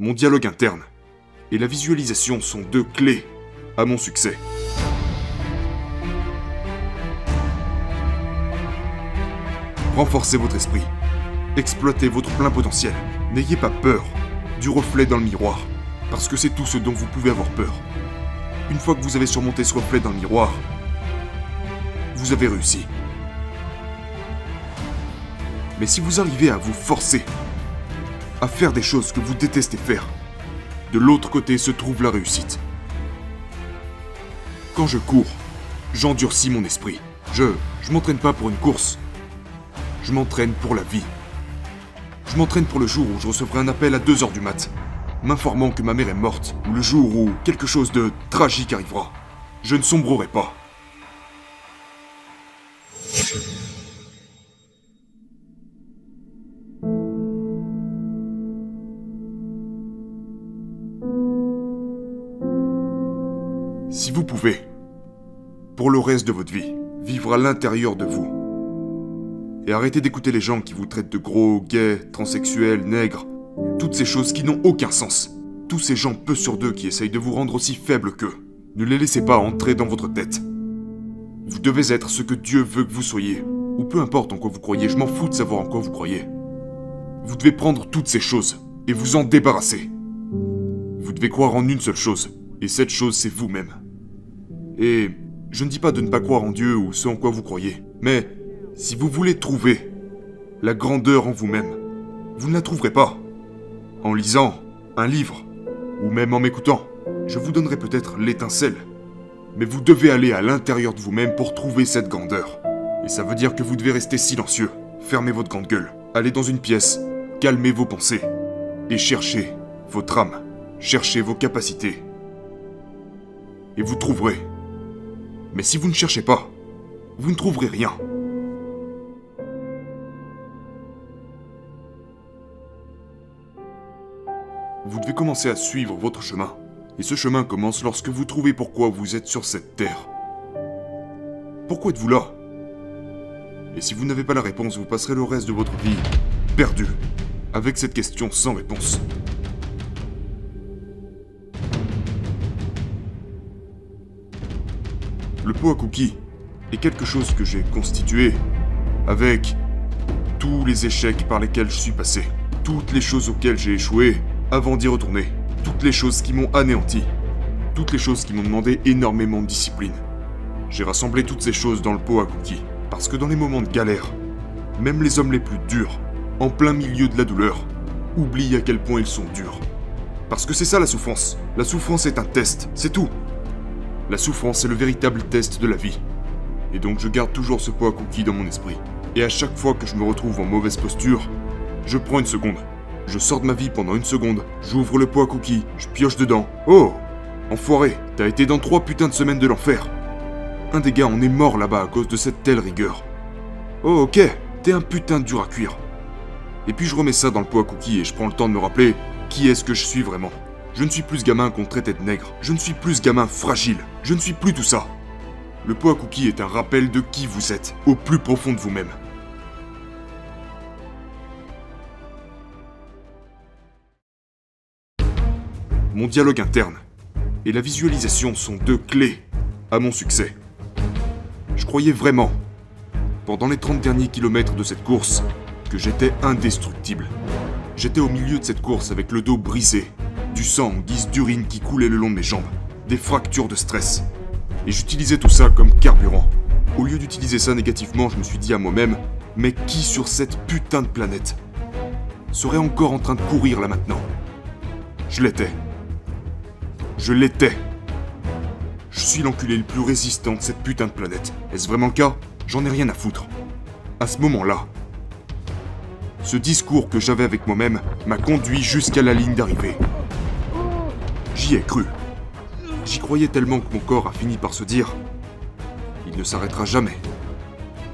Mon dialogue interne et la visualisation sont deux clés à mon succès. Renforcez votre esprit. Exploitez votre plein potentiel. N'ayez pas peur du reflet dans le miroir, parce que c'est tout ce dont vous pouvez avoir peur. Une fois que vous avez surmonté ce reflet dans le miroir, vous avez réussi. Mais si vous arrivez à vous forcer à faire des choses que vous détestez faire, de l'autre côté se trouve la réussite. Quand je cours, j'endurcis mon esprit. Je je m'entraîne pas pour une course. Je m'entraîne pour la vie. Je m'entraîne pour le jour où je recevrai un appel à 2h du mat, m'informant que ma mère est morte, ou le jour où quelque chose de tragique arrivera. Je ne sombrerai pas. Vous pouvez, pour le reste de votre vie, vivre à l'intérieur de vous, et arrêter d'écouter les gens qui vous traitent de gros, gays, transsexuels, nègres, toutes ces choses qui n'ont aucun sens, tous ces gens peu sur deux qui essayent de vous rendre aussi faible qu'eux, ne les laissez pas entrer dans votre tête. Vous devez être ce que Dieu veut que vous soyez, ou peu importe en quoi vous croyez, je m'en fous de savoir en quoi vous croyez. Vous devez prendre toutes ces choses et vous en débarrasser. Vous devez croire en une seule chose, et cette chose c'est vous-même. Et je ne dis pas de ne pas croire en Dieu ou ce en quoi vous croyez, mais si vous voulez trouver la grandeur en vous-même, vous ne la trouverez pas en lisant un livre ou même en m'écoutant. Je vous donnerai peut-être l'étincelle, mais vous devez aller à l'intérieur de vous-même pour trouver cette grandeur. Et ça veut dire que vous devez rester silencieux, fermer votre grande gueule, aller dans une pièce, calmer vos pensées et chercher votre âme, chercher vos capacités. Et vous trouverez. Mais si vous ne cherchez pas, vous ne trouverez rien. Vous devez commencer à suivre votre chemin. Et ce chemin commence lorsque vous trouvez pourquoi vous êtes sur cette terre. Pourquoi êtes-vous là? Et si vous n'avez pas la réponse, vous passerez le reste de votre vie perdu, avec cette question sans réponse. Le pot à cookies est quelque chose que j'ai constitué avec tous les échecs par lesquels je suis passé, toutes les choses auxquelles j'ai échoué avant d'y retourner, toutes les choses qui m'ont anéanti, toutes les choses qui m'ont demandé énormément de discipline. J'ai rassemblé toutes ces choses dans le pot à cookies, parce que dans les moments de galère, même les hommes les plus durs, en plein milieu de la douleur, oublient à quel point ils sont durs. Parce que c'est ça la souffrance. La souffrance est un test, c'est tout. La souffrance est le véritable test de la vie. Et donc je garde toujours ce pot à dans mon esprit. Et à chaque fois que je me retrouve en mauvaise posture, je prends une seconde. Je sors de ma vie pendant une seconde, j'ouvre le pot à je pioche dedans. Oh Enfoiré, t'as été dans trois putains de semaines de l'enfer. Un des gars en est mort là-bas à cause de cette telle rigueur. Oh ok, t'es un putain de dur à cuire. Et puis je remets ça dans le pot à et je prends le temps de me rappeler qui est-ce que je suis vraiment. Je ne suis plus gamin qu'on traitait de nègre. Je ne suis plus gamin fragile. Je ne suis plus tout ça. Le pot à est un rappel de qui vous êtes, au plus profond de vous-même. Mon dialogue interne et la visualisation sont deux clés à mon succès. Je croyais vraiment, pendant les 30 derniers kilomètres de cette course, que j'étais indestructible. J'étais au milieu de cette course avec le dos brisé, du sang en guise d'urine qui coulait le long de mes jambes, des fractures de stress. Et j'utilisais tout ça comme carburant. Au lieu d'utiliser ça négativement, je me suis dit à moi-même, mais qui sur cette putain de planète serait encore en train de courir là maintenant? Je l'étais. Je l'étais. Je suis l'enculé le plus résistant de cette putain de planète. Est-ce vraiment le cas? J'en ai rien à foutre. À ce moment-là, ce discours que j'avais avec moi-même m'a conduit jusqu'à la ligne d'arrivée. J'y ai cru. J'y croyais tellement que mon corps a fini par se dire Il ne s'arrêtera jamais.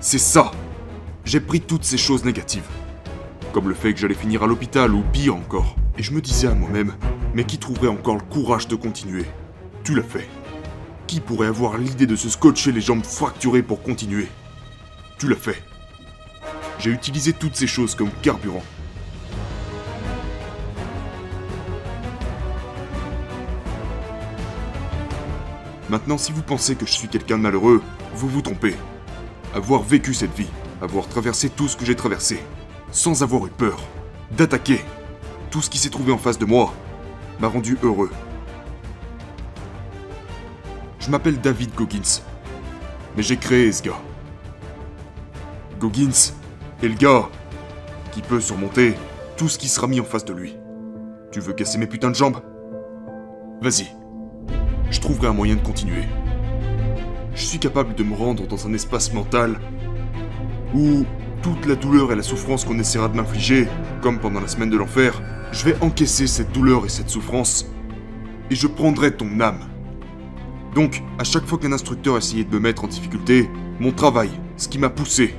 C'est ça J'ai pris toutes ces choses négatives. Comme le fait que j'allais finir à l'hôpital ou pire encore. Et je me disais à moi-même Mais qui trouverait encore le courage de continuer? Tu l'as fait. Qui pourrait avoir l'idée de se scotcher les jambes fracturées pour continuer? Tu l'as fait. J'ai utilisé toutes ces choses comme carburant. Maintenant, si vous pensez que je suis quelqu'un de malheureux, vous vous trompez. Avoir vécu cette vie, avoir traversé tout ce que j'ai traversé, sans avoir eu peur, d'attaquer tout ce qui s'est trouvé en face de moi, m'a rendu heureux. Je m'appelle David Goggins, mais j'ai créé ce gars. Goggins est le gars qui peut surmonter tout ce qui sera mis en face de lui. Tu veux casser mes putains de jambes? Vas-y. Je trouverai un moyen de continuer. Je suis capable de me rendre dans un espace mental où toute la douleur et la souffrance qu'on essaiera de m'infliger, comme pendant la semaine de l'enfer, je vais encaisser cette douleur et cette souffrance, et je prendrai ton âme. Donc, à chaque fois qu'un instructeur essayait de me mettre en difficulté, mon travail, ce qui m'a poussé,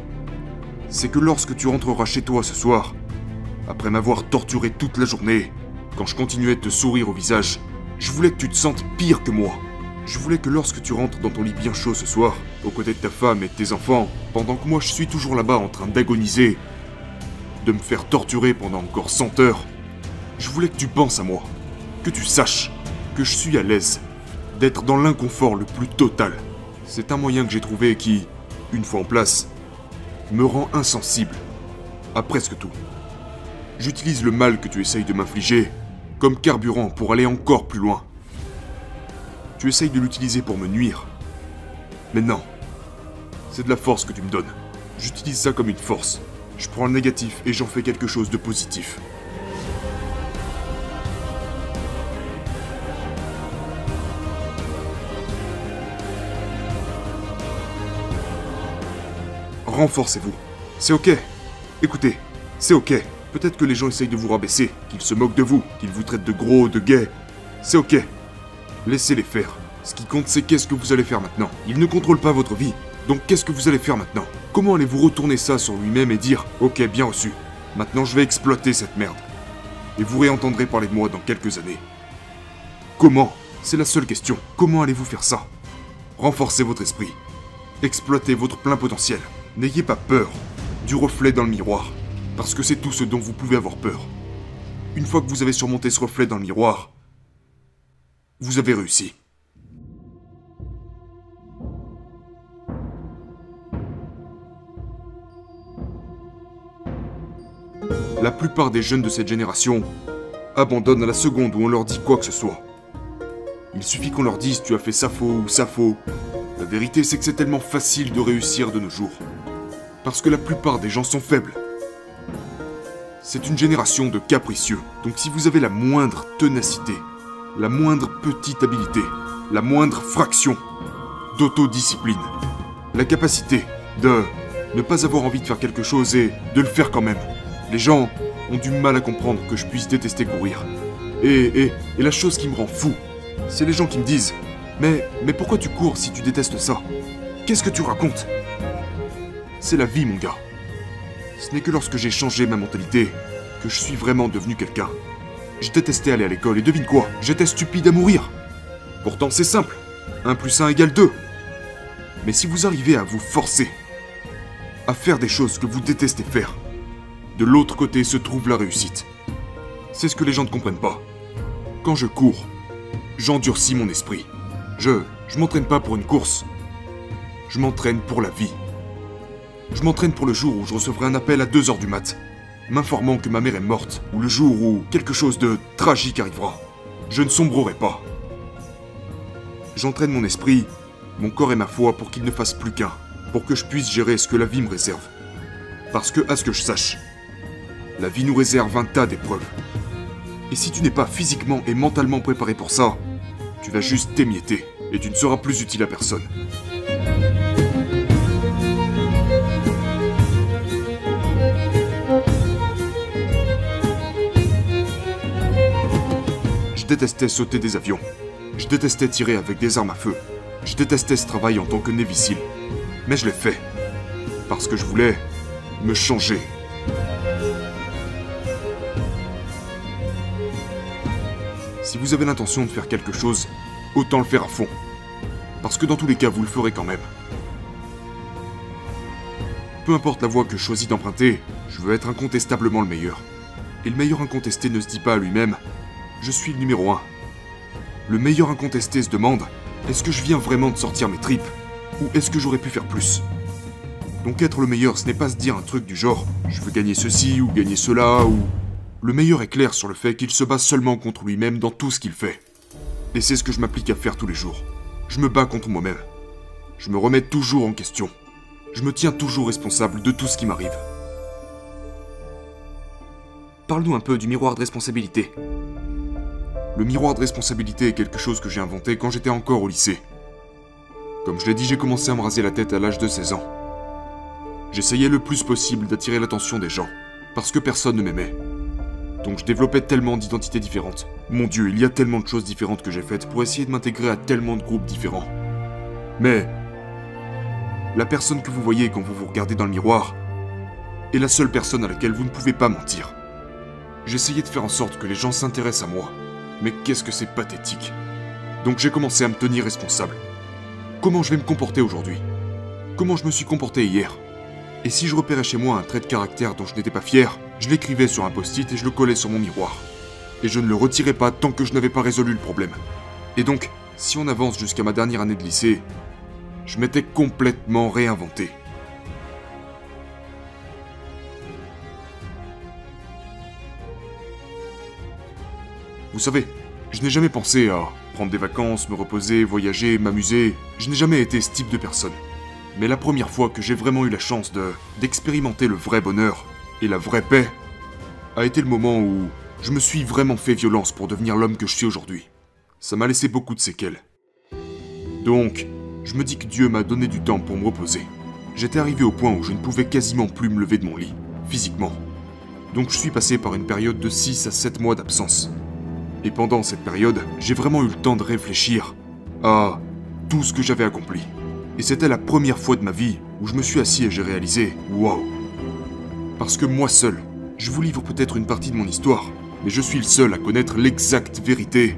c'est que lorsque tu rentreras chez toi ce soir, après m'avoir torturé toute la journée, quand je continuais de te sourire au visage, je voulais que tu te sentes pire que moi. Je voulais que lorsque tu rentres dans ton lit bien chaud ce soir, aux côtés de ta femme et de tes enfants, pendant que moi je suis toujours là-bas en train d'agoniser, de me faire torturer pendant encore 100 heures, je voulais que tu penses à moi, que tu saches que je suis à l'aise, d'être dans l'inconfort le plus total. C'est un moyen que j'ai trouvé qui, une fois en place, me rend insensible à presque tout. J'utilise le mal que tu essayes de m'infliger comme carburant pour aller encore plus loin. Tu essayes de l'utiliser pour me nuire. Mais non. C'est de la force que tu me donnes. J'utilise ça comme une force. Je prends le négatif et j'en fais quelque chose de positif. Renforcez-vous. C'est ok. Écoutez, c'est ok. Peut-être que les gens essayent de vous rabaisser, qu'ils se moquent de vous, qu'ils vous traitent de gros, de gays. C'est ok. Laissez-les faire. Ce qui compte, c'est qu'est-ce que vous allez faire maintenant. Ils ne contrôlent pas votre vie. Donc qu'est-ce que vous allez faire maintenant? Comment allez-vous retourner ça sur lui-même et dire Ok, bien reçu. Maintenant, je vais exploiter cette merde. Et vous réentendrez parler de moi dans quelques années. Comment? C'est la seule question. Comment allez-vous faire ça? Renforcez votre esprit. Exploitez votre plein potentiel. N'ayez pas peur du reflet dans le miroir, parce que c'est tout ce dont vous pouvez avoir peur. Une fois que vous avez surmonté ce reflet dans le miroir, vous avez réussi. La plupart des jeunes de cette génération abandonnent à la seconde où on leur dit quoi que ce soit. Il suffit qu'on leur dise tu as fait ça faux ou ça faux. La vérité c'est que c'est tellement facile de réussir de nos jours parce que la plupart des gens sont faibles. C'est une génération de capricieux, donc si vous avez la moindre ténacité, la moindre petite habileté, la moindre fraction d'autodiscipline, la capacité de ne pas avoir envie de faire quelque chose et de le faire quand même, les gens ont du mal à comprendre que je puisse détester courir. Et, et, et la chose qui me rend fou, c'est les gens qui me disent Mais, mais pourquoi tu cours si tu détestes ça? Qu'est-ce que tu racontes? C'est la vie, mon gars. Ce n'est que lorsque j'ai changé ma mentalité que je suis vraiment devenu quelqu'un. Je détestais aller à l'école et devine quoi J'étais stupide à mourir. Pourtant c'est simple. 1 plus 1 égale 2. Mais si vous arrivez à vous forcer à faire des choses que vous détestez faire, de l'autre côté se trouve la réussite. C'est ce que les gens ne comprennent pas. Quand je cours, j'endurcis mon esprit. Je, je m'entraîne pas pour une course. Je m'entraîne pour la vie. Je m'entraîne pour le jour où je recevrai un appel à 2h du mat, m'informant que ma mère est morte, ou le jour où quelque chose de tragique arrivera. Je ne sombrerai pas. J'entraîne mon esprit, mon corps et ma foi pour qu'ils ne fassent plus qu'un, pour que je puisse gérer ce que la vie me réserve. Parce que, à ce que je sache, la vie nous réserve un tas d'épreuves. Et si tu n'es pas physiquement et mentalement préparé pour ça, tu vas juste t'émietter et tu ne seras plus utile à personne. Détestais sauter des avions. Je détestais tirer avec des armes à feu. Je détestais ce travail en tant que Navy Mais je l'ai fait. Parce que je voulais me changer. Si vous avez l'intention de faire quelque chose, autant le faire à fond. Parce que dans tous les cas, vous le ferez quand même. Peu importe la voie que je choisis d'emprunter, je veux être incontestablement le meilleur. Et le meilleur incontesté ne se dit pas à lui-même je suis le numéro 1. Le meilleur incontesté se demande Est-ce que je viens vraiment de sortir mes tripes Ou est-ce que j'aurais pu faire plus? Donc être le meilleur, ce n'est pas se dire un truc du genre je veux gagner ceci ou gagner cela ou... Le meilleur est clair sur le fait qu'il se bat seulement contre lui-même dans tout ce qu'il fait. Et c'est ce que je m'applique à faire tous les jours. Je me bats contre moi-même. Je me remets toujours en question. Je me tiens toujours responsable de tout ce qui m'arrive. Parle-nous un peu du miroir de responsabilité. Le miroir de responsabilité est quelque chose que j'ai inventé quand j'étais encore au lycée. Comme je l'ai dit, j'ai commencé à me raser la tête à l'âge de 16 ans. J'essayais le plus possible d'attirer l'attention des gens, parce que personne ne m'aimait. Donc je développais tellement d'identités différentes. Mon dieu, il y a tellement de choses différentes que j'ai faites pour essayer de m'intégrer à tellement de groupes différents. Mais... La personne que vous voyez quand vous vous regardez dans le miroir est la seule personne à laquelle vous ne pouvez pas mentir. J'essayais de faire en sorte que les gens s'intéressent à moi. Mais qu'est-ce que c'est pathétique. Donc j'ai commencé à me tenir responsable. Comment je vais me comporter aujourd'hui Comment je me suis comporté hier Et si je repérais chez moi un trait de caractère dont je n'étais pas fier, je l'écrivais sur un post-it et je le collais sur mon miroir. Et je ne le retirais pas tant que je n'avais pas résolu le problème. Et donc, si on avance jusqu'à ma dernière année de lycée, je m'étais complètement réinventé. Vous savez, je n'ai jamais pensé à prendre des vacances, me reposer, voyager, m'amuser. Je n'ai jamais été ce type de personne. Mais la première fois que j'ai vraiment eu la chance de d'expérimenter le vrai bonheur et la vraie paix a été le moment où je me suis vraiment fait violence pour devenir l'homme que je suis aujourd'hui. Ça m'a laissé beaucoup de séquelles. Donc, je me dis que Dieu m'a donné du temps pour me reposer. J'étais arrivé au point où je ne pouvais quasiment plus me lever de mon lit, physiquement. Donc je suis passé par une période de 6 à 7 mois d'absence. Et pendant cette période, j'ai vraiment eu le temps de réfléchir à tout ce que j'avais accompli. Et c'était la première fois de ma vie où je me suis assis et j'ai réalisé Waouh Parce que moi seul, je vous livre peut-être une partie de mon histoire, mais je suis le seul à connaître l'exacte vérité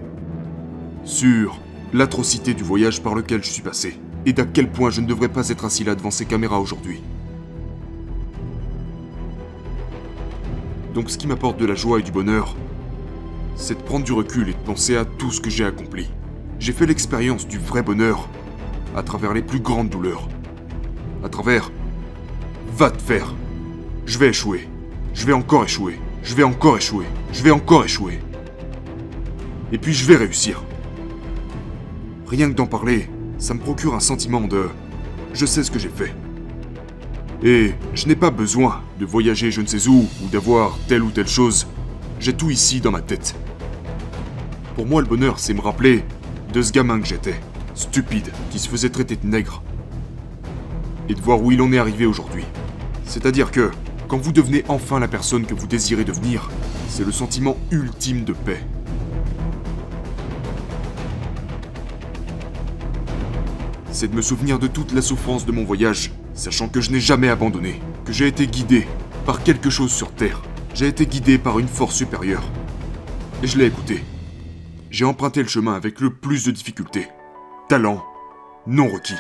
sur l'atrocité du voyage par lequel je suis passé, et d'à quel point je ne devrais pas être assis là devant ces caméras aujourd'hui. Donc ce qui m'apporte de la joie et du bonheur, c'est de prendre du recul et de penser à tout ce que j'ai accompli. J'ai fait l'expérience du vrai bonheur à travers les plus grandes douleurs. À travers... Va te faire. Je vais échouer. Je vais encore échouer. Je vais encore échouer. Je vais encore échouer. Et puis je vais réussir. Rien que d'en parler, ça me procure un sentiment de... Je sais ce que j'ai fait. Et je n'ai pas besoin de voyager je ne sais où ou d'avoir telle ou telle chose. J'ai tout ici dans ma tête. Pour moi, le bonheur, c'est me rappeler de ce gamin que j'étais, stupide, qui se faisait traiter de nègre. Et de voir où il en est arrivé aujourd'hui. C'est-à-dire que, quand vous devenez enfin la personne que vous désirez devenir, c'est le sentiment ultime de paix. C'est de me souvenir de toute la souffrance de mon voyage, sachant que je n'ai jamais abandonné, que j'ai été guidé par quelque chose sur Terre. J'ai été guidé par une force supérieure. Et je l'ai écouté. J'ai emprunté le chemin avec le plus de difficultés. Talent non requis.